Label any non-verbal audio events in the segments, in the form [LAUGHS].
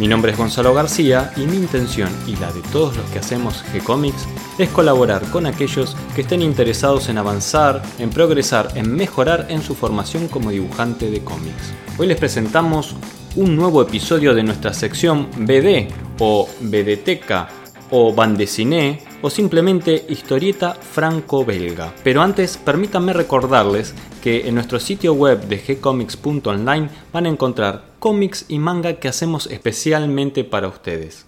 Mi nombre es Gonzalo García y mi intención y la de todos los que hacemos G-Comics es colaborar con aquellos que estén interesados en avanzar, en progresar, en mejorar en su formación como dibujante de cómics. Hoy les presentamos un nuevo episodio de nuestra sección BD o BDteca o Bandeciné o simplemente historieta franco-belga. Pero antes, permítanme recordarles que en nuestro sitio web de gcomics.online van a encontrar cómics y manga que hacemos especialmente para ustedes.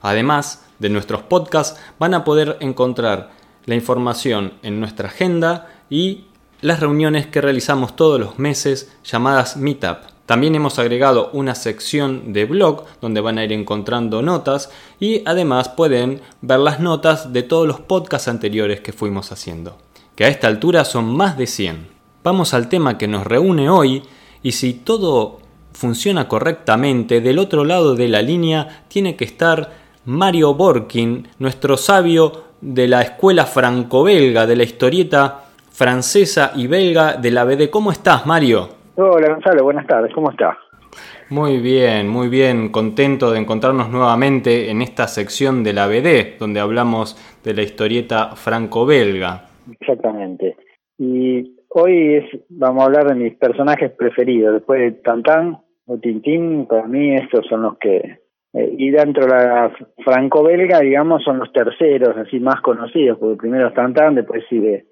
Además de nuestros podcasts, van a poder encontrar la información en nuestra agenda y las reuniones que realizamos todos los meses llamadas Meetup. También hemos agregado una sección de blog donde van a ir encontrando notas y además pueden ver las notas de todos los podcasts anteriores que fuimos haciendo, que a esta altura son más de 100. Vamos al tema que nos reúne hoy y si todo funciona correctamente, del otro lado de la línea tiene que estar Mario Borkin, nuestro sabio de la escuela franco-belga, de la historieta francesa y belga de la BD. ¿Cómo estás, Mario? Hola Gonzalo, buenas tardes, ¿cómo estás? Muy bien, muy bien, contento de encontrarnos nuevamente en esta sección de la BD, donde hablamos de la historieta franco-belga. Exactamente. Y hoy es, vamos a hablar de mis personajes preferidos. Después de Tantan o Tintín, para mí estos son los que... Eh, y dentro de la franco-belga, digamos, son los terceros, así más conocidos, porque primero es Tantan, después sigue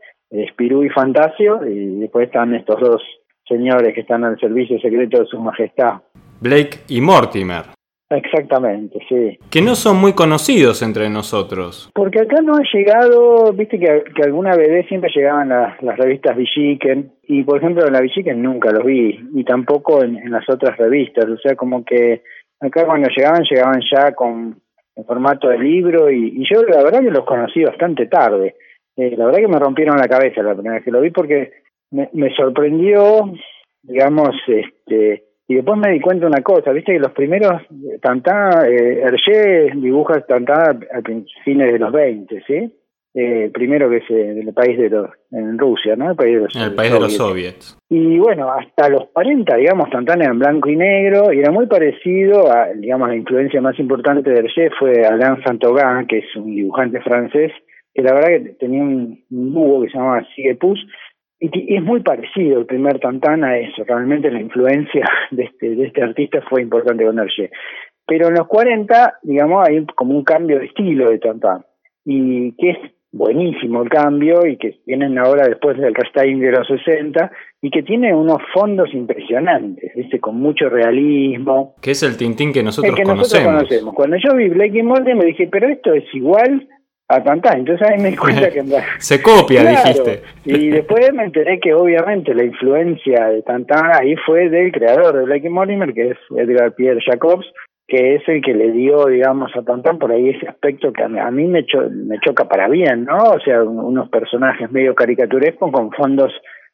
Spirú y Fantasio, y después están estos dos señores que están al servicio secreto de su majestad. Blake y Mortimer. Exactamente, sí. Que no son muy conocidos entre nosotros. Porque acá no ha llegado, viste que, que alguna vez siempre llegaban las, las revistas Villiquen, y por ejemplo en la Villiquen nunca los vi, y tampoco en, las otras revistas, o sea, como que acá cuando llegaban, llegaban ya con en formato de libro, y, yo la verdad que los conocí bastante tarde. Eh, la verdad que me rompieron la cabeza la primera vez que lo vi porque me, me sorprendió, digamos, este, y después me di cuenta una cosa, viste que los primeros, Tantá, eh, Hergé dibuja Tantá a fines de los 20, ¿sí? Eh, primero que es el país de los, en Rusia, ¿no? El país de los, el país de los soviets. Y bueno, hasta los 40, digamos, Tantán era en blanco y negro y era muy parecido a, digamos, la influencia más importante de Hergé fue Alain Saint-Augin, que es un dibujante francés, que la verdad que tenía un, dúo que se llamaba Sigue y, es muy parecido el primer Tantán a eso. Realmente la influencia [LAUGHS] de este, de este artista fue importante con Hergé. Pero en los 40, digamos, hay como un cambio de estilo de Tantán. Y que es buenísimo el cambio y que vienen ahora después del restyling de los 60 y que tiene unos fondos impresionantes, ¿viste? con mucho realismo. Que es el Tintín que nosotros el que conocemos. Nosotros conocemos. Cuando yo vi Blake y Morty me dije, pero esto es igual a Tantán. Entonces ahí me di cuenta que... [LAUGHS] Se copia, dijiste. Y después me enteré que obviamente la influencia de Tantán ahí fue del creador de Blake Mortimer, que es Edgar Pierre Jacobs, que es el que le dio, digamos, a Tantán por ahí ese aspecto que a mí, me, me choca para bien, ¿no? O sea, unos personajes medio caricaturescos con fondos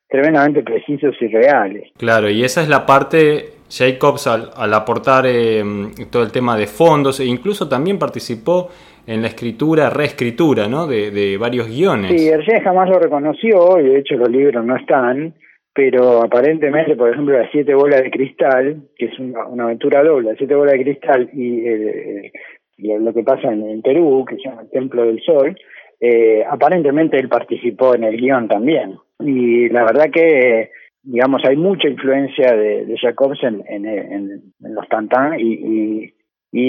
tremendamente precisos y reales. Claro, y esa es la parte Jacobs al, aportar eh, todo el tema de fondos e incluso también participó en la escritura, reescritura, ¿no? De, varios guiones. Sí, Hergé jamás lo reconoció y de hecho los libros no están, pero aparentemente, por ejemplo, las siete bolas de cristal, que es una, aventura doble, las siete bolas de cristal y lo que pasa en, Perú, que se llama el Templo del Sol, eh, aparentemente él participó en el guion también. Y la verdad que digamos, hay mucha influencia de, de Jacobs en, en, en, los Tantán y, y,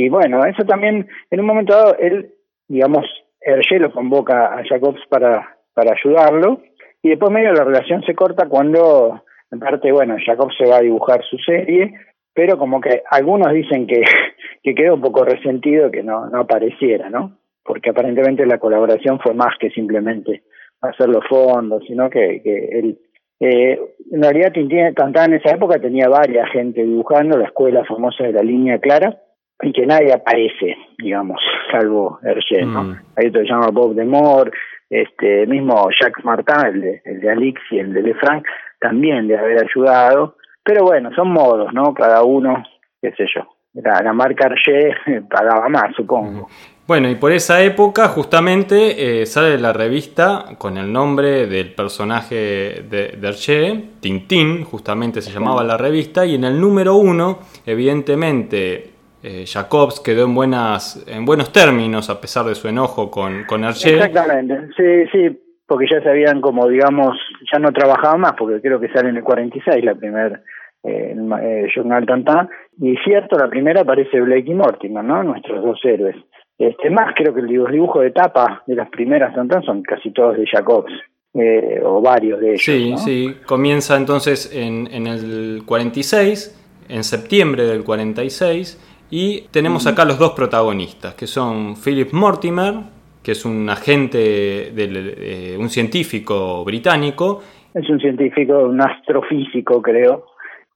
bueno, eso también, en un momento dado, él, digamos, Hergé lo convoca a Jacobs para, para ayudarlo y después medio la relación se corta cuando, en parte, bueno, Jacobs se va a dibujar su serie, pero como que algunos dicen que, [LAUGHS] que quedó un poco resentido que no, no apareciera, ¿no? Porque aparentemente la colaboración fue más que simplemente hacer los fondos, sino que, él eh, en realidad Tintín en esa época tenía varias gente dibujando, la escuela famosa de la línea clara, y que nadie aparece, digamos, salvo Hergé, ¿no? Mm. Hay otro que se llama Bob Demore, este mismo Jacques Martin, el de, el de Alix y el de Lefranc, también de haber ayudado, pero bueno, son modos, ¿no? Cada uno, qué sé yo. La, la marca Hergé [LAUGHS] pagaba más, supongo. Bueno, y por esa época justamente eh, sale la revista con el nombre del personaje de, de Hergé, Tintín, justamente se llamaba la revista, y en el número uno, evidentemente, eh, Jacobs quedó en, buenas, en buenos términos a pesar de su enojo con, con Hergé. Exactamente, sí, sí, porque ya sabían como, digamos, ya no trabajaba más, porque creo que sale en el 46 la primera eh, eh, Journal Tantan, y cierto, la primera aparece Blake y Mortimer, ¿no? Nuestros dos héroes. Este, más creo que los dibujos de tapa de las primeras Tantan son casi todos de Jacobs, eh, o varios de ellos. Sí, ¿no? sí, comienza entonces en, en el 46, en septiembre del 46, y tenemos acá los dos protagonistas, que son Philip Mortimer, que es un agente, del, eh, un científico británico. Es un científico, un astrofísico, creo,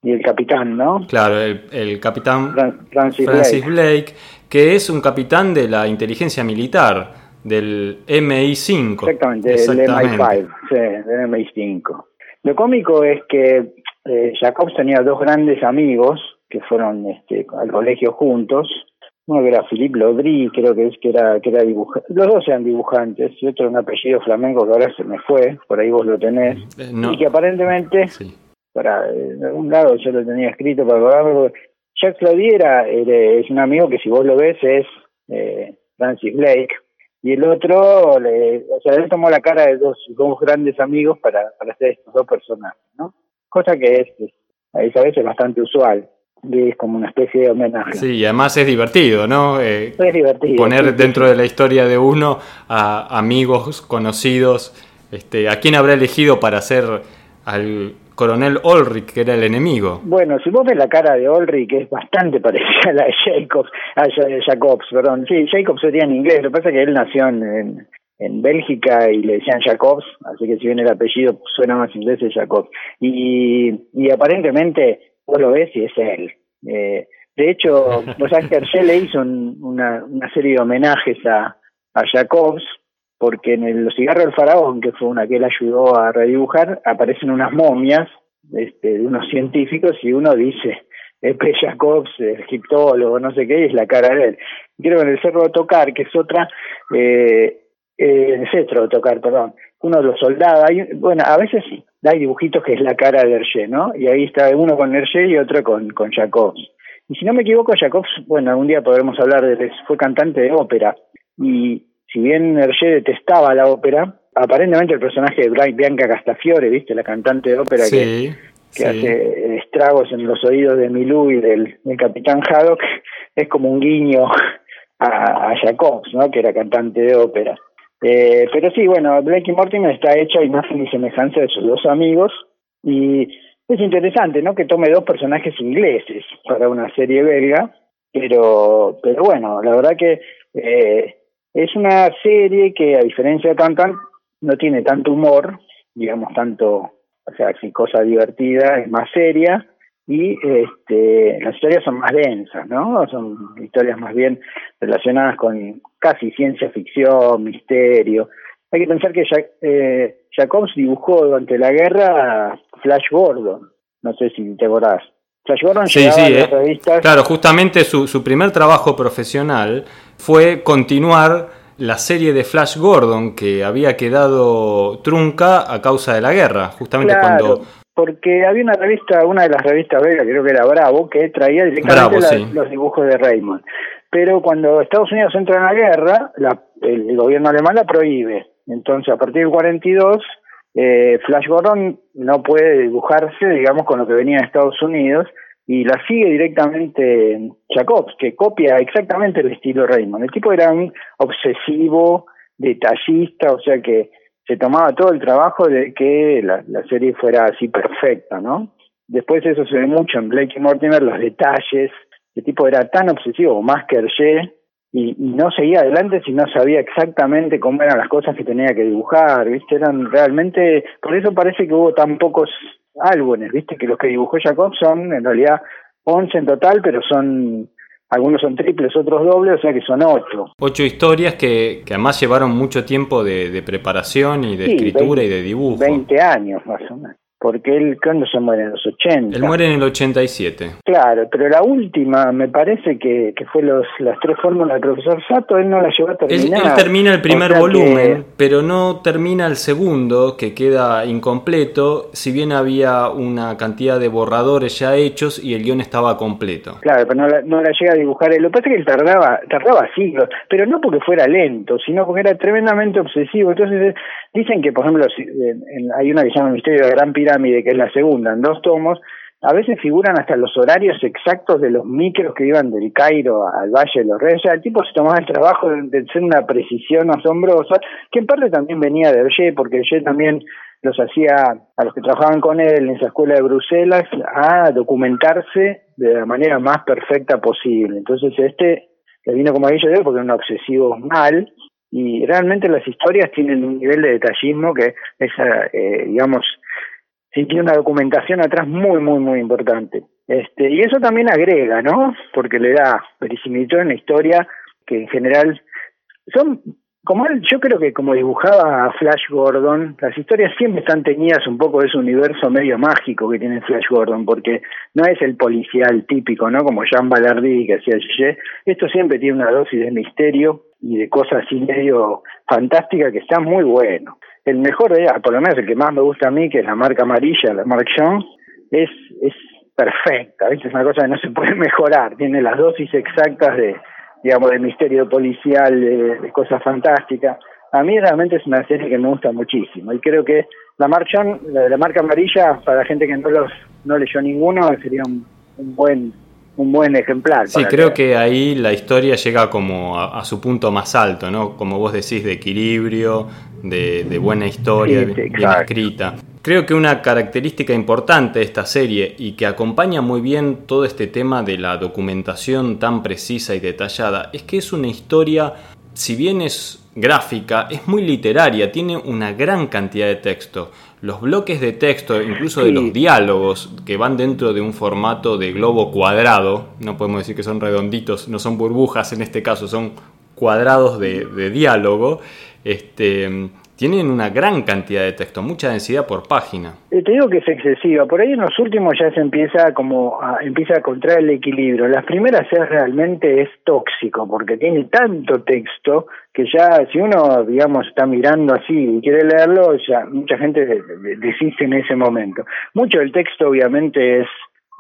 y el capitán, ¿no? Claro, el, el capitán Fran- Francis, Francis Blake. Blake, que es un capitán de la inteligencia militar, del MI5. Exactamente, el Exactamente. MI5, sí, del MI5. Lo cómico es que eh, Jacobs tenía dos grandes amigos que fueron este, al colegio juntos. Uno que era Philippe Laudry, creo que es que era que era dibujante. Los dos eran dibujantes, y otro un apellido flamenco que ahora se me fue, por ahí vos lo tenés. Eh, no, Y que aparentemente, sí. para en algún lado yo lo tenía escrito para acordarme, Jacques Laudry era, era- es un amigo que si vos lo ves es eh, Francis Blake, y el otro, le, o sea, él tomó la cara de dos, dos grandes amigos para, para hacer estos dos personajes, ¿no? Cosa que es, es a esa vez es bastante usual, y es como una especie de homenaje. Sí, y además es divertido, ¿no? Eh, Es divertido. poner sí, sí, dentro de la historia de uno a amigos conocidos. Este, ¿A quién habrá elegido para hacer al coronel Ulrich, que era el enemigo? Bueno, si vos ves la cara de Ulrich, es bastante [LAUGHS] parecida a la de Jacobs, a Ja- Jacobs, perdón. Sí, Jacobs sería en inglés, lo que pasa es que él nació en, en, en Bélgica y le decían Jacobs, así que si bien el apellido suena más inglés es Jacobs. Y, y aparentemente vos lo ves y es él. Eh, de hecho, vos sabés le hizo un- una, serie de homenajes a, a Jacobs, porque en el Los cigarros del faraón, que fue una que él ayudó a redibujar, aparecen unas momias este, de unos científicos y uno dice, P. Jacobs, el egiptólogo, no sé qué, y es la cara de él. Creo que en el Cerro de Tocar, que es otra, eh, eh, Cetro de Tocar, perdón, uno de los soldados, hay, bueno, a veces sí, hay dibujitos que es la cara de Hergé, ¿no? Y ahí está uno con Hergé y otro con, con Jacobs. Y si no me equivoco, Jacobs, bueno, algún día podremos hablar de él, fue cantante de ópera. Y si bien Hergé detestaba la ópera, aparentemente el personaje de Bianca Castafiore, ¿viste? La cantante de ópera que, Sí, que sí. hace estragos en los oídos de Milú y del, del capitán Haddock, es como un guiño a, a Jacobs, ¿no? Que era cantante de ópera. Eh, pero sí, bueno, Blake y Mortimer está hecha a imagen y semejanza de sus dos amigos y es interesante, ¿no? Que tome dos personajes ingleses para una serie belga, pero, pero bueno, la verdad que eh, es una serie que a diferencia de Tantan no tiene tanto humor, digamos tanto, o sea, sí, cosa divertida, es más seria y este, las historias son más densas, ¿no? Son historias más bien relacionadas con casi ciencia ficción, misterio. Hay que pensar que Jac- eh, Jacobs dibujó durante la guerra Flash Gordon, no sé si te acordás. Flash Gordon Sí, sí, las eh. revistas Claro, justamente su, su primer trabajo profesional fue continuar la serie de Flash Gordon que había quedado trunca a causa de la guerra, justamente Claro, cuando porque había una revista, una de las revistas belgas, creo que era Bravo, que traía directamente Bravo, la- sí. los dibujos de Raymond. Pero cuando Estados Unidos entra en la guerra, la- el gobierno alemán la prohíbe. Entonces, a partir del 42, eh, Flash Gordon no puede dibujarse, digamos, con lo que venía de Estados Unidos, y la sigue directamente Jacobs, que copia exactamente el estilo de Raymond. El tipo era un obsesivo, detallista, o sea que se tomaba todo el trabajo de que la, la serie fuera así perfecta, ¿no? Después eso se ve mucho en Blake y Mortimer, los detalles. El tipo era tan obsesivo, más que Hergé, y, y no seguía adelante si no sabía exactamente cómo eran las cosas que tenía que dibujar, ¿viste? Eran realmente, por eso parece que hubo tan pocos álbumes, ¿viste? Que los que dibujó Jacob son en realidad 11 en total, pero son algunos son triples, otros dobles, o sea que son ocho. Ocho historias que, que además llevaron mucho tiempo de, preparación y de escritura y de dibujo. Veinte años más o menos porque él, ¿cuándo se muere? En los 80. Él muere en el 87. Claro, pero la última, me parece que, que fue los, las tres fórmulas del profesor Sato, él no la llevó a terminar. Él, termina el primer volumen, pero no termina el segundo, que queda incompleto, si bien había una cantidad de borradores ya hechos y el guion estaba completo. Claro, pero no la, no la llega a dibujar. Lo que pasa es que él tardaba, tardaba siglos, pero no porque fuera lento, sino porque era tremendamente obsesivo. Entonces, dicen que, por ejemplo, hay una que se llama Misterio de la Gran Pirámide, que es la segunda, en dos tomos, a veces figuran hasta los horarios exactos de los micros que iban del Cairo al Valle de los Reyes. el tipo se tomaba el trabajo de, ser una precisión asombrosa, que en parte también venía de Hergé, porque Hergé también los hacía a los que trabajaban con él en esa escuela de Bruselas a documentarse de la manera más perfecta posible. Entonces este le vino como anillo de porque era un obsesivo mal y realmente las historias tienen un nivel de detallismo que es, eh, digamos, sí tiene una documentación atrás muy, muy, muy importante. Este, y eso también agrega, ¿no? Porque le da verisimilitud en la historia que en general son como él, yo creo que como dibujaba Flash Gordon, las historias siempre están teñidas un poco de ese universo medio mágico que tiene Flash Gordon, porque no es el policial típico, ¿no? Como Jean Ballardi que hacía Gigi. Esto siempre tiene una dosis de misterio y de cosas así medio fantásticas que están muy bueno. El mejor de por lo menos el que más me gusta a mí, que es la marca amarilla, la Mark Jones, es, es perfecta, ¿viste? Es una cosa que no se puede [LAUGHS] mejorar, tiene las dosis exactas de, digamos, de misterio policial, de, cosas fantásticas. A mí realmente es una serie que me gusta muchísimo y creo que la, marcha, la, la marca amarilla, para la gente que no los no leyó ninguno, sería un, un buen un buen ejemplar. Sí, creo que... ahí la historia llega como a, su punto más alto, ¿no? Como vos decís, de equilibrio, de, buena historia, bien escrita. Creo que una característica importante de esta serie y que acompaña muy bien todo este tema de la documentación tan precisa y detallada es que es una historia, si bien es gráfica, es muy literaria, tiene una gran cantidad de texto. Los bloques de texto, incluso de los diálogos que van dentro de un formato de globo cuadrado, no podemos decir que son redonditos, no son burbujas en este caso, son cuadrados de, diálogo, este, tienen una gran cantidad de texto, mucha densidad por página. Eh, te digo que es excesiva, por ahí en los últimos ya se empieza como a, empieza a encontrar el equilibrio. Las primeras es realmente es tóxico porque tiene tanto texto que ya si uno digamos está mirando así y quiere leerlo, ya mucha gente desiste en ese momento. Mucho del texto obviamente es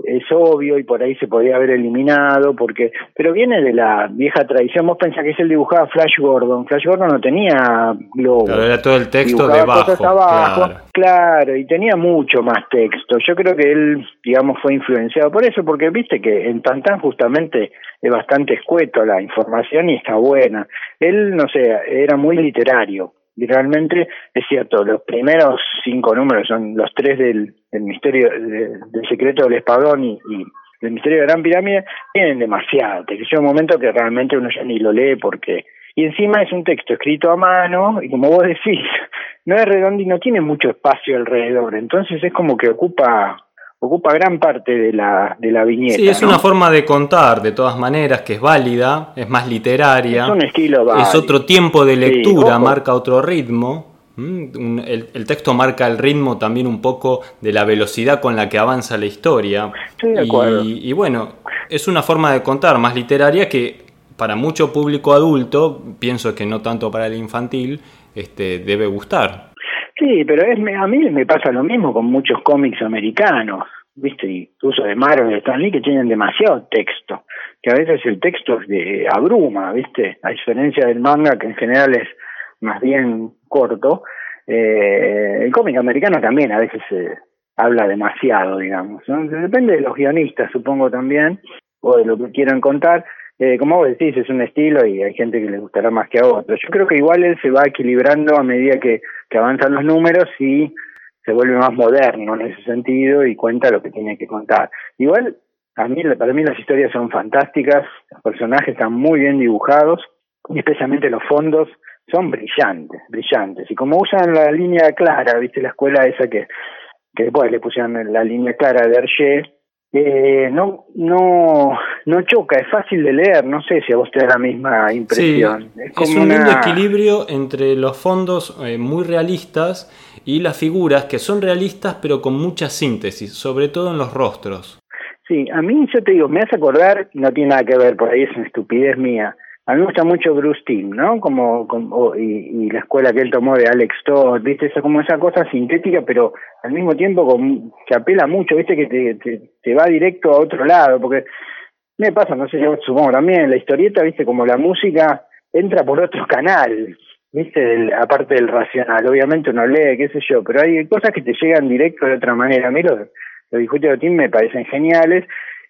es obvio y por ahí se podía haber eliminado porque pero viene de la vieja tradición. Vos pensás que es el dibujaba Flash Gordon. Flash Gordon no tenía globo claro, era todo el texto debajo claro. claro y tenía mucho más texto. Yo creo que él digamos fue influenciado por eso porque viste que en Tantan justamente es bastante escueto la información y está buena. Él no sé era muy literario y realmente es cierto, los primeros cinco números son los tres del, misterio del secreto del espadón y, y, del misterio de Gran Pirámide, tienen demasiado. Te un momento que realmente uno ya ni lo lee porque... Y encima es un texto escrito a mano y como vos decís, [LAUGHS] no es redondo y no tiene mucho espacio alrededor. Entonces es como que ocupa ocupa gran parte de la, de la viñeta. Sí, es una forma de contar, de todas maneras, que es válida, es más literaria. Es un estilo válido. Es otro tiempo de lectura, marca otro ritmo. El, texto marca el ritmo también un poco de la velocidad con la que avanza la historia. de acuerdo. Y, y bueno, es una forma de contar más literaria que para mucho público adulto, pienso que no tanto para el infantil, este, debe gustar. Sí, pero es, a mí me pasa lo mismo con muchos cómics americanos, ¿viste? Incluso de Marvel y Stan Lee que tienen demasiado texto, que a veces el texto es de abruma, ¿viste? A diferencia del manga que en general es más bien corto, eh, el cómic americano también a veces se habla demasiado, digamos. Depende de los guionistas, supongo también, o de lo que quieran contar. Eh, como vos decís, es un estilo y hay gente que le gustará más que a otros. Yo creo que igual él se va equilibrando a medida que, que avanzan los números y se vuelve más moderno en ese sentido y cuenta lo que tiene que contar. Igual, a mí, para mí las historias son fantásticas, los personajes están muy bien dibujados y especialmente los fondos son brillantes, brillantes. Y como usan la línea clara, viste la escuela esa que, que después le pusieron la línea clara de Hergé, eh, no, no, no choca, es fácil de leer, no sé si a vos te da la misma impresión. es, como un lindo equilibrio entre los fondos eh, muy realistas y las figuras que son realistas pero con mucha síntesis, sobre todo en los rostros. Sí, a mí yo te digo, me hace acordar, no tiene nada que ver, por ahí es una estupidez mía, a mí me gusta mucho Bruce Timm, ¿no? Como, y, la escuela que él tomó de Alex Todd, ¿viste? Esa, como esa cosa sintética, pero al mismo tiempo con, que apela mucho, ¿viste? Que te, va directo a otro lado, porque me pasa, no sé si supongo también, la historieta, ¿viste? Como la música entra por otro canal, ¿viste? aparte del racional, obviamente uno lee, qué sé yo, pero hay cosas que te llegan directo de otra manera. A mí los, los de Tim me parecen geniales,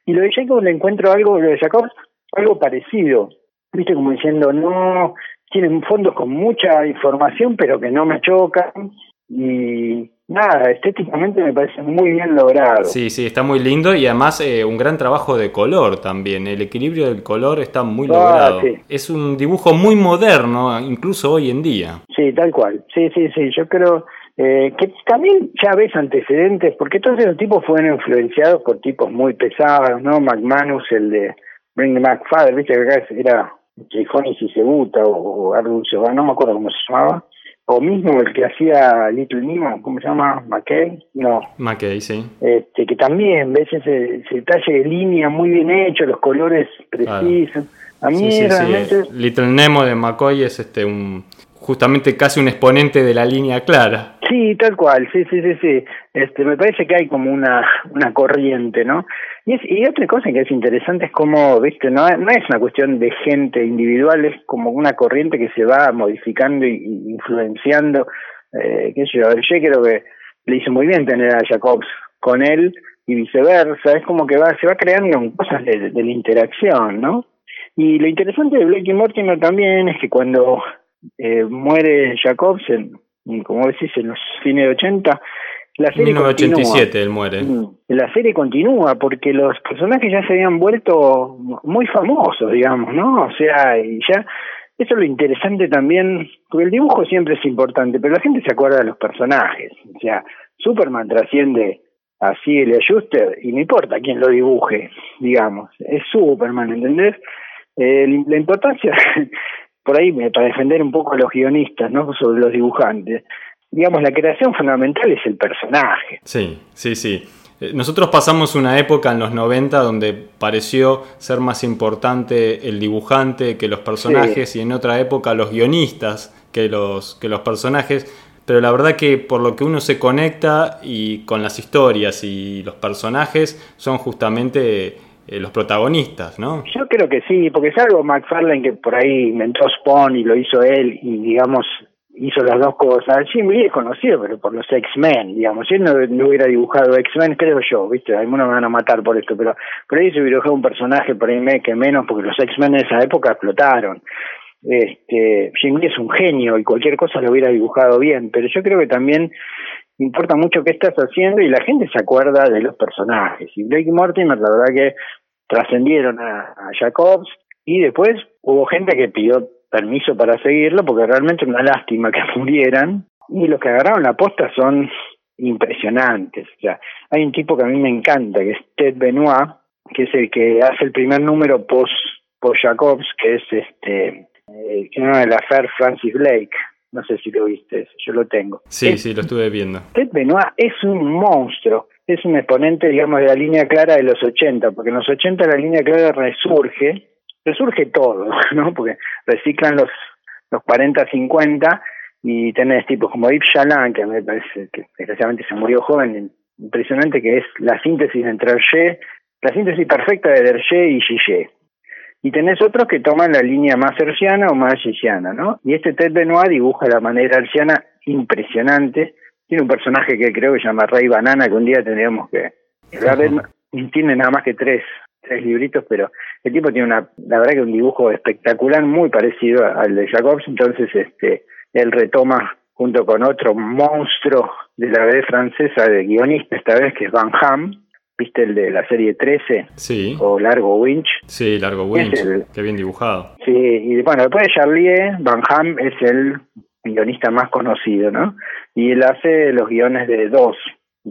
y lo de Jacob le encuentro algo, lo de Jacob, algo parecido viste, como diciendo, no, tienen fondos con mucha información, pero que no me chocan. Y nada, estéticamente me parece muy bien logrado. Sí, sí, está muy lindo y además eh, un gran trabajo de color también. El equilibrio del color está muy ah, logrado. Es un dibujo muy moderno, incluso hoy en día. Sí, tal cual. Sí, sí, sí. Yo creo eh, que también ya ves antecedentes, porque todos esos tipos fueron influenciados por tipos muy pesados, ¿no? McManus, el de Bring the McFather, viste que acá era Gijonis y Cebuta o, o no me acuerdo cómo se llamaba, o mismo el que hacía Little Nemo, ¿cómo se llama? McKay, no. McKay, sí. Este, que también ves ese, detalle de línea muy bien hecho, los colores precisos. A mí realmente... Little Nemo de McCoy es este un justamente casi un exponente de la línea clara. Sí, tal cual, sí, sí, sí, sí. Este, me parece que hay como una, una corriente, ¿no? Y, es, y otra cosa que es interesante es como, viste, no, es una cuestión de gente individual, es como una corriente que se va modificando y, influenciando. Eh, qué sé yo, yo creo que le hizo muy bien tener a Jacobs con él y viceversa, es como que va, se va creando cosas de, de la interacción, ¿no? Y lo interesante de Blake y Mortimer también es que cuando eh, muere Jacobs, en, como decís, en los fines de 80. La serie 1987 él muere. Mm, la serie continúa porque los personajes ya se habían vuelto muy famosos, digamos, ¿no? O sea, y ya eso es lo interesante también, porque el dibujo siempre es importante, pero la gente se acuerda de los personajes. O sea, Superman trasciende a Siegel Schuster y no importa quién lo dibuje, digamos, es Superman, ¿entendés? Eh, la importancia [LAUGHS] por ahí para defender un poco a los guionistas, ¿no? Sobre los dibujantes. Digamos, la creación fundamental es el personaje. Sí, sí, sí. Eh, nosotros pasamos una época en los 90 donde pareció ser más importante el dibujante que los personajes y en otra época los guionistas que los, que los personajes, pero la verdad que por lo que uno se conecta y con las historias y los personajes son justamente eh, los protagonistas, ¿no? Yo creo que sí, porque es algo McFarlane que por ahí inventó Spawn y lo hizo él y digamos hizo las dos cosas. Jim Lee es conocido, pero por los X-Men, digamos. Si él no, hubiera dibujado X-Men, creo yo, ¿viste? Algunos me van a matar por esto, pero por ahí se hubiera dibujado un personaje por ahí que menos, porque los X-Men en esa época explotaron. Este, Jim Lee es un genio y cualquier cosa lo hubiera dibujado bien, pero yo creo que también importa mucho qué estás haciendo y la gente se acuerda de los personajes. Y Blake Mortimer, la verdad que trascendieron a, Jacobs y después hubo gente que pidió permiso para seguirlo porque realmente una lástima que [LAUGHS] murieran y los que agarraron la posta son impresionantes. O sea, hay un tipo que a mí me encanta, que es Ted Benoit, que es el que hace el primer número post, post Jacobs, que es este, eh, que no, el Affair Francis Blake. No sé si lo viste, yo lo tengo. Sí, sí, lo estuve viendo. Ted Benoit es un monstruo es un exponente, digamos, de la línea clara de los 80, porque en los 80 la línea clara resurge, resurge todo, [LAUGHS] ¿no? Porque reciclan los, los 40, 50 y tenés tipos como Yves Chaland, que me parece que desgraciadamente se murió joven, impresionante, que es la síntesis entre Hergé, la síntesis perfecta de Hergé y Gillet. Y tenés otros que toman la línea más herciana o más gisiana, ¿no? Y este Ted Benoit dibuja la manera herciana impresionante, tiene un personaje que creo que se llama Rey Banana, que un día tendríamos que Tiene nada más que tres, tres libritos, pero el tipo tiene una, la verdad que un dibujo espectacular, muy parecido al de Jacobs, entonces este, él retoma junto con otro monstruo de la vez francesa de guionista, esta vez que es Van Ham, ¿viste el de la serie 13? Sí. O Largo Winch. Sí, Largo Winch, qué bien dibujado. Sí, y bueno, después de Charlier, Van Ham es el guionista más conocido, ¿no? Y él hace los guiones de dos,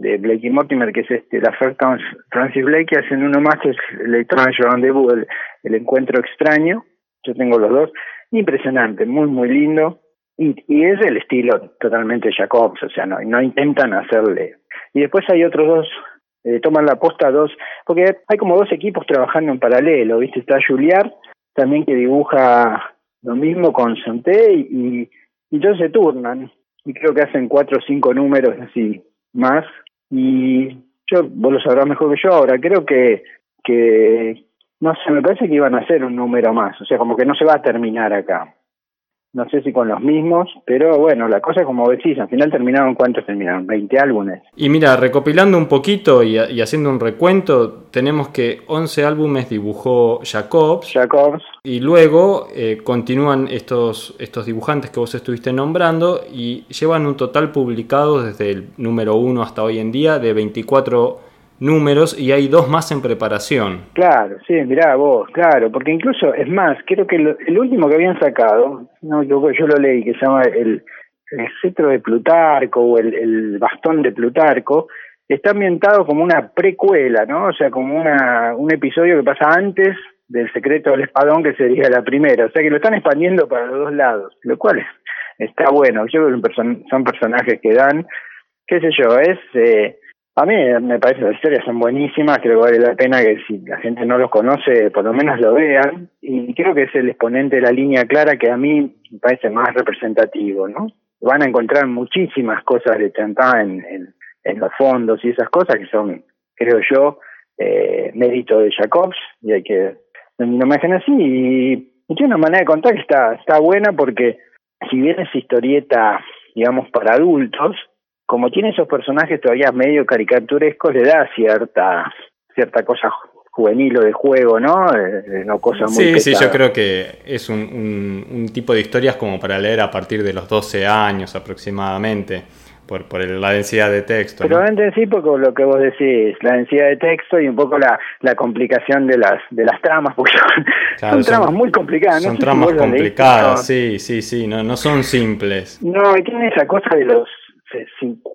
de Blake y Mortimer, que es este, la Fairtown Francis Blake, hacen uno más, es el Strange Rendezvous, el, el encuentro extraño. Yo tengo los dos. Impresionante, muy, muy lindo. Y, y es el estilo totalmente Jacobs, o sea, no, no intentan hacerle. Y después hay otros dos, eh, toman la posta dos, porque hay como dos equipos trabajando en paralelo, ¿viste? Está Juliar, también que dibuja lo mismo con Santé y, y ellos se turnan. Y creo que hacen cuatro o cinco números así más. Y yo, vos lo sabrás mejor que yo ahora, creo que, que, no sé, me parece que iban a hacer un número más. O sea, como que no se va a terminar acá no sé si con los mismos, pero bueno, la cosa como decís, al final terminaron, ¿cuántos terminaron? 20 álbumes. Y mira, recopilando un poquito y, haciendo un recuento, tenemos que 11 álbumes dibujó Jacobs. Jacobs. Y luego eh, continúan estos, estos dibujantes que vos estuviste nombrando y llevan un total publicado desde el número 1 hasta hoy en día de 24 números y hay dos más en preparación. Claro, sí, mirá vos, claro, porque incluso, es más, creo que el, último que habían sacado, no, yo, yo lo leí, que se llama el, el cetro de Plutarco o el, el bastón de Plutarco, está ambientado como una precuela, ¿no? O sea, como una, un episodio que pasa antes del secreto del espadón, que sería la primera. O sea, que lo están expandiendo para los dos lados, lo cual está bueno. Yo creo que son personajes que dan, qué sé yo, es... Eh, a mí me parece las historias son buenísimas, creo que vale la pena que si la gente no los conoce, por lo menos lo vean, y creo que es el exponente de la línea clara que a mí me parece más representativo, ¿no? Van a encontrar muchísimas cosas de Tintin en, en, los fondos y esas cosas que son, creo yo, eh, mérito de Jacobs, y hay que no me así, y, tiene una manera de contar que está, está buena porque si bien es historieta, digamos, para adultos, como tiene esos personajes todavía medio caricaturescos, le da cierta cierta cosa juvenil o de juego, ¿no? Eh, no cosa muy Sí, sí, yo creo que es un, un, tipo de historias como para leer a partir de los 12 años aproximadamente, por, por la densidad de texto. Pero ¿no? sí, porque lo que vos decís, la densidad de texto y un poco la, la complicación de las de las tramas, porque son, tramas muy complicadas. Son tramas complicadas, sí, sí, sí, no, no son simples. No, y tiene esa cosa de los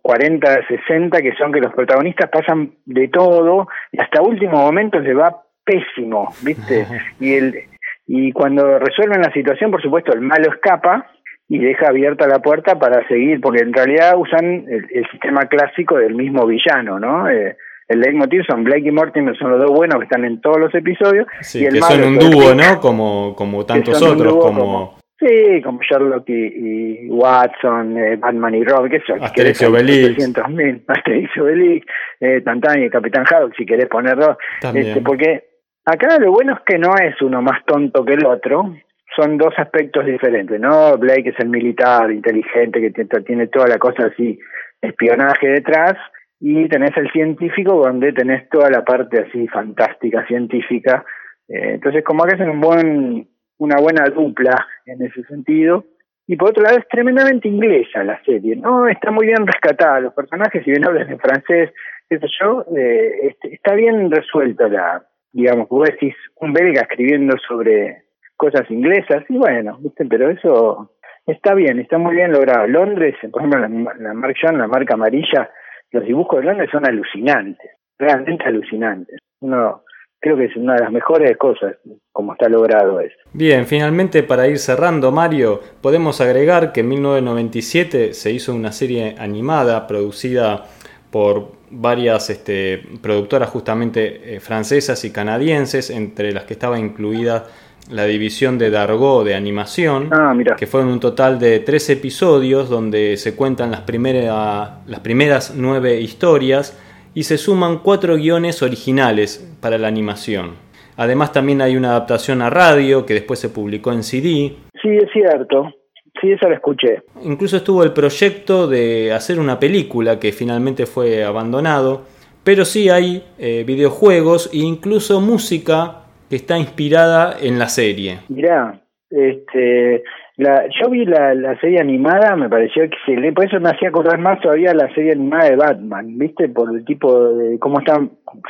40, 60, que son que los protagonistas pasan de todo y hasta último momento se va pésimo, ¿viste? [LAUGHS] Y, el, y cuando resuelven la situación, por supuesto, el malo escapa y deja abierta la puerta para seguir, porque en realidad usan el, sistema clásico del mismo villano, ¿no? Eh, el leitmotiv son Blake y Mortimer, son los dos buenos que están en todos los episodios. y el que son un dúo, ¿no? Como, como tantos otros, como Sí, como Sherlock y, Watson, eh, Batman y Robin, que son. Asterix y Obelix. [LAUGHS] Asterix y Obelix, eh, Tantan y Capitán Haddock, si querés ponerlo. Este, porque acá lo bueno es que no es uno más tonto que el otro, son dos aspectos diferentes, ¿no? Blake es el militar, inteligente, que tiene toda la cosa así, espionaje detrás, y tenés el científico donde tenés toda la parte así fantástica, científica. Eh, entonces, como que es un buen una buena dupla en ese sentido. Y por otro lado es tremendamente inglesa la serie, ¿no? Está muy bien rescatada, los personajes, si bien hablan en francés, eso yo, eh, este, está bien resuelta la, digamos, vos decís, un belga escribiendo sobre cosas inglesas, y bueno, ¿viste? pero eso está bien, está muy bien logrado. Londres, por ejemplo, la, la Mark John, la marca amarilla, los dibujos de Londres son alucinantes, realmente alucinantes. Uno creo que es una de las mejores cosas como está logrado eso. Bien, finalmente para ir cerrando, Mario, podemos agregar que en 1997 se hizo una serie animada producida por varias este, productoras justamente eh, francesas y canadienses, entre las que estaba incluida la división de Dargo de animación, ah, que fueron un total de tres episodios donde se cuentan las, primera, las primeras nueve historias y se suman cuatro guiones originales para la animación. Además también hay una adaptación a radio que después se publicó en CD. Sí, es cierto. Sí, eso lo escuché. Incluso estuvo el proyecto de hacer una película que finalmente fue abandonado, pero sí hay eh, videojuegos e incluso música que está inspirada en la serie. Mirá, este, la, yo vi la, la serie animada, me pareció excelente, por eso me hacía acordar más todavía la serie animada de Batman, ¿viste? Por el tipo de cómo está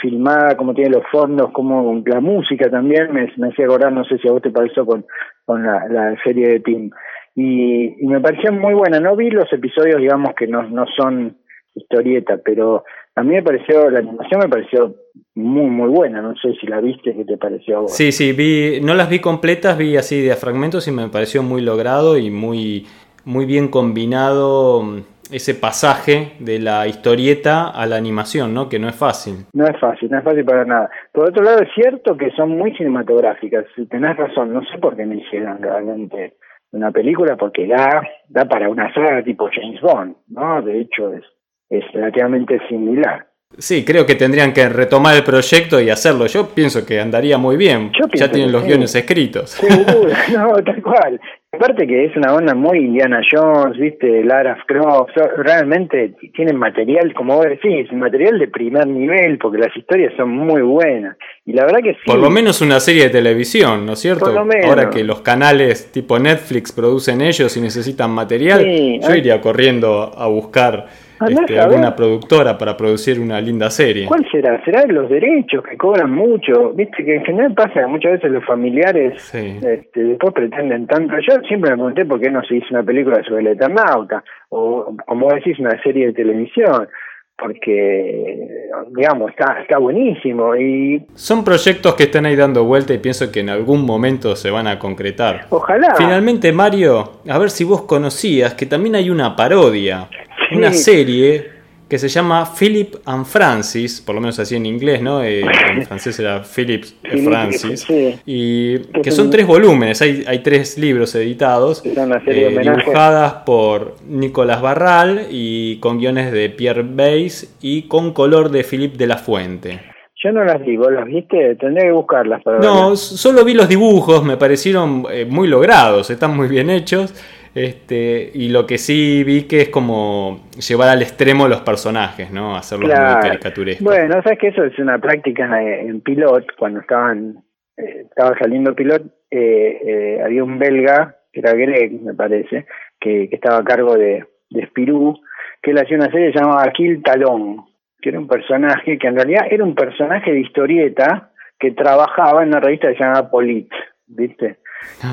filmada, cómo tiene los fondos, cómo la música también, me, me hacía acordar, no sé si a vos te pareció con, con la, la serie de Tim. Y, me pareció muy buena, no vi los episodios, digamos, que no, no son historieta, pero a mí me pareció, la animación me pareció muy, muy buena. No sé si la viste, ¿qué te pareció a vos? Sí, sí, vi, no las vi completas, vi así de fragmentos y me pareció muy logrado y muy, muy bien combinado mm, ese pasaje de la historieta a la animación, ¿no? Que no es fácil. No es fácil, no es fácil para nada. Por otro lado, es cierto que son muy cinematográficas. Si tenés razón, no sé por qué me hicieron realmente una película, porque da, da para una saga tipo James Bond, ¿no? De hecho, es, es relativamente similar. Sí, creo que tendrían que retomar el proyecto y hacerlo. Yo pienso que andaría muy bien. ya tienen los guiones escritos. Seguro, [LAUGHS] no, tal cual. Aparte que es una onda muy Indiana Jones, viste, Lara Croft, realmente tienen material, como vos decís, material de primer nivel, porque las historias son muy buenas. Y la verdad que sí. Por lo menos una serie de televisión, ¿no es cierto? Por lo menos. Ahora que los canales tipo Netflix producen ellos y necesitan material, yo iría corriendo a buscar este, alguna productora para producir una linda serie. ¿Cuál será? ¿Será los derechos que cobran mucho? Viste que en general pasa muchas veces los familiares este, después pretenden tanto. Yo siempre me pregunté por qué no se hizo una película sobre el Eternauta o, como decís, una serie de televisión porque digamos está está buenísimo y son proyectos que están ahí dando vuelta y pienso que en algún momento se van a concretar. Ojalá. Finalmente Mario, a ver si vos conocías que también hay una parodia una serie que se llama Philip and Francis, por lo menos así en inglés, ¿no? Eh, [LAUGHS] en francés era Philip Francis. Y que son tres volúmenes, hay, hay tres libros editados, eh, dibujadas por Nicolás Barral y con guiones de Pierre Bays y con color de Philip de la Fuente. Yo no las digo, ¿las viste? Tendré que buscarlas para No, solo vi los dibujos, me parecieron eh, muy logrados, están muy bien hechos. Este, y lo que sí vi que es como llevar al extremo los personajes, ¿no? Hacerlos muy caricaturescos. Bueno, sabes que eso es una práctica en, pilot, cuando estaban, eh, estaba saliendo pilot, eh, eh, había un belga, que era Greg, me parece, que, estaba a cargo de, de Spirou, que él hacía una serie llamada Kill Talón, que era un personaje que en realidad era un personaje de historieta que trabajaba en una revista que se llamaba Polit, ¿viste?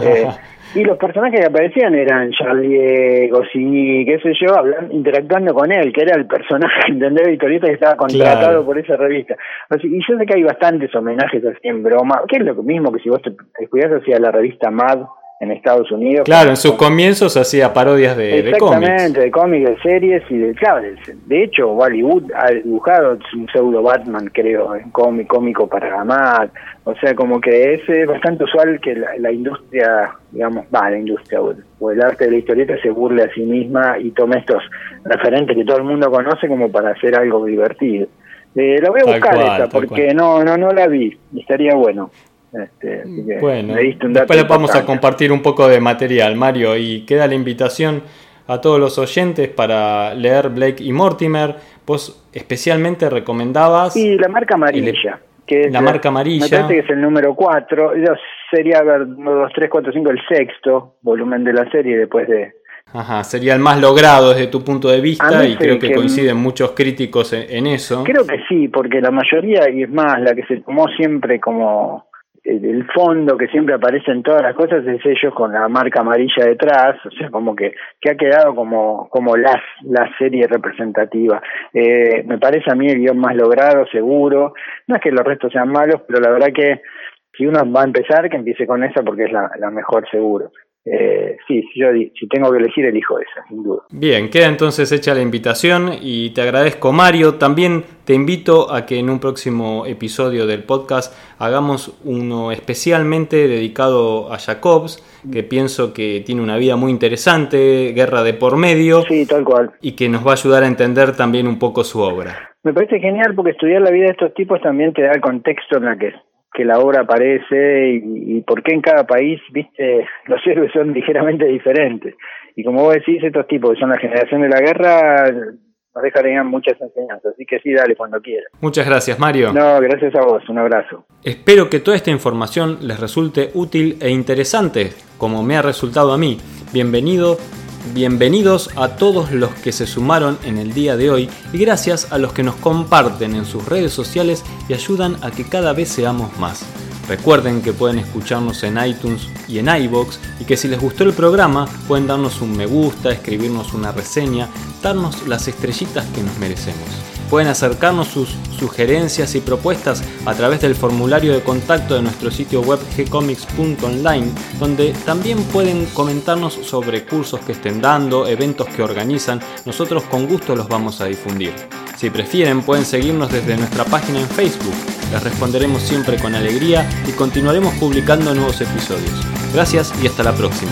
Eh, [LAUGHS] y los personajes que aparecían eran Charlie Goscinny, qué sé yo, hablando, interactuando con él, que era el personaje, [LAUGHS] ¿entendés? Victorieta que estaba contratado por esa revista. y yo sé que hay bastantes homenajes así en broma, que es lo mismo que si vos te, cuidás hacia la revista Mad, en Estados Unidos. Claro, en sus comienzos hacía parodias de, de cómics. Exactamente, de cómics, de series y de, claro, de, hecho Bollywood ha dibujado un pseudo Batman, creo, en cómic, cómico para amar, o sea, como que es bastante usual que la, industria, digamos, va, la industria o, el arte de la historieta se burle a sí misma y tome estos referentes que todo el mundo conoce como para hacer algo divertido. Eh, la voy a buscar esa porque no, no, no la vi, y estaría bueno. Este, bueno, después le vamos a compartir un poco de material, Mario, y queda la invitación a todos los oyentes para leer Blake y Mortimer. Vos especialmente recomendabas... Y la marca amarilla. Que es la marca amarilla. Me parece que es el número 4. Sería, a ver, 1, 2, 3, 4, 5, el sexto volumen de la serie después de... Ajá, sería el más logrado desde tu punto de vista y creo que, coinciden muchos críticos en, eso. Creo que sí, porque la mayoría, y es más, la que se tomó siempre como el fondo que siempre aparece en todas las cosas es ellos con la marca amarilla detrás, o sea, como que, que ha quedado como, como la, la serie representativa. Eh, me parece a mí el guion más logrado, seguro. No es que los restos sean malos, pero la verdad que si uno va a empezar, que empiece con esa porque es la, la mejor seguro. Eh, sí, si, yo, si tengo que elegir, elijo esa, sin duda. Bien, queda entonces hecha la invitación y te agradezco, Mario. También te invito a que en un próximo episodio del podcast hagamos uno especialmente dedicado a Jacobs, que pienso que tiene una vida muy interesante, guerra de por medio. Sí, tal cual. Y que nos va a ayudar a entender también un poco su obra. Me parece genial porque estudiar la vida de estos tipos también te da el contexto en la que que la obra aparece y, y por qué en cada país, viste, [LAUGHS] los héroes son ligeramente diferentes. Y como vos decís, estos tipos que son la generación de la guerra nos dejarían muchas enseñanzas. Así que sí, dale cuando quieras. Muchas gracias, Mario. No, gracias a vos. Un abrazo. Espero que toda esta información les resulte útil e interesante, como me ha resultado a mí. Bienvenido Bienvenidos a todos los que se sumaron en el día de hoy y gracias a los que nos comparten en sus redes sociales y ayudan a que cada vez seamos más. Recuerden que pueden escucharnos en iTunes y en iBox y que si les gustó el programa pueden darnos un me gusta, escribirnos una reseña, darnos las estrellitas que nos merecemos. Pueden acercarnos sus sugerencias y propuestas a través del formulario de contacto de nuestro sitio web gcomics.online, donde también pueden comentarnos sobre cursos que estén dando, eventos que organizan, nosotros con gusto los vamos a difundir. Si prefieren pueden seguirnos desde nuestra página en Facebook, les responderemos siempre con alegría y continuaremos publicando nuevos episodios. Gracias y hasta la próxima.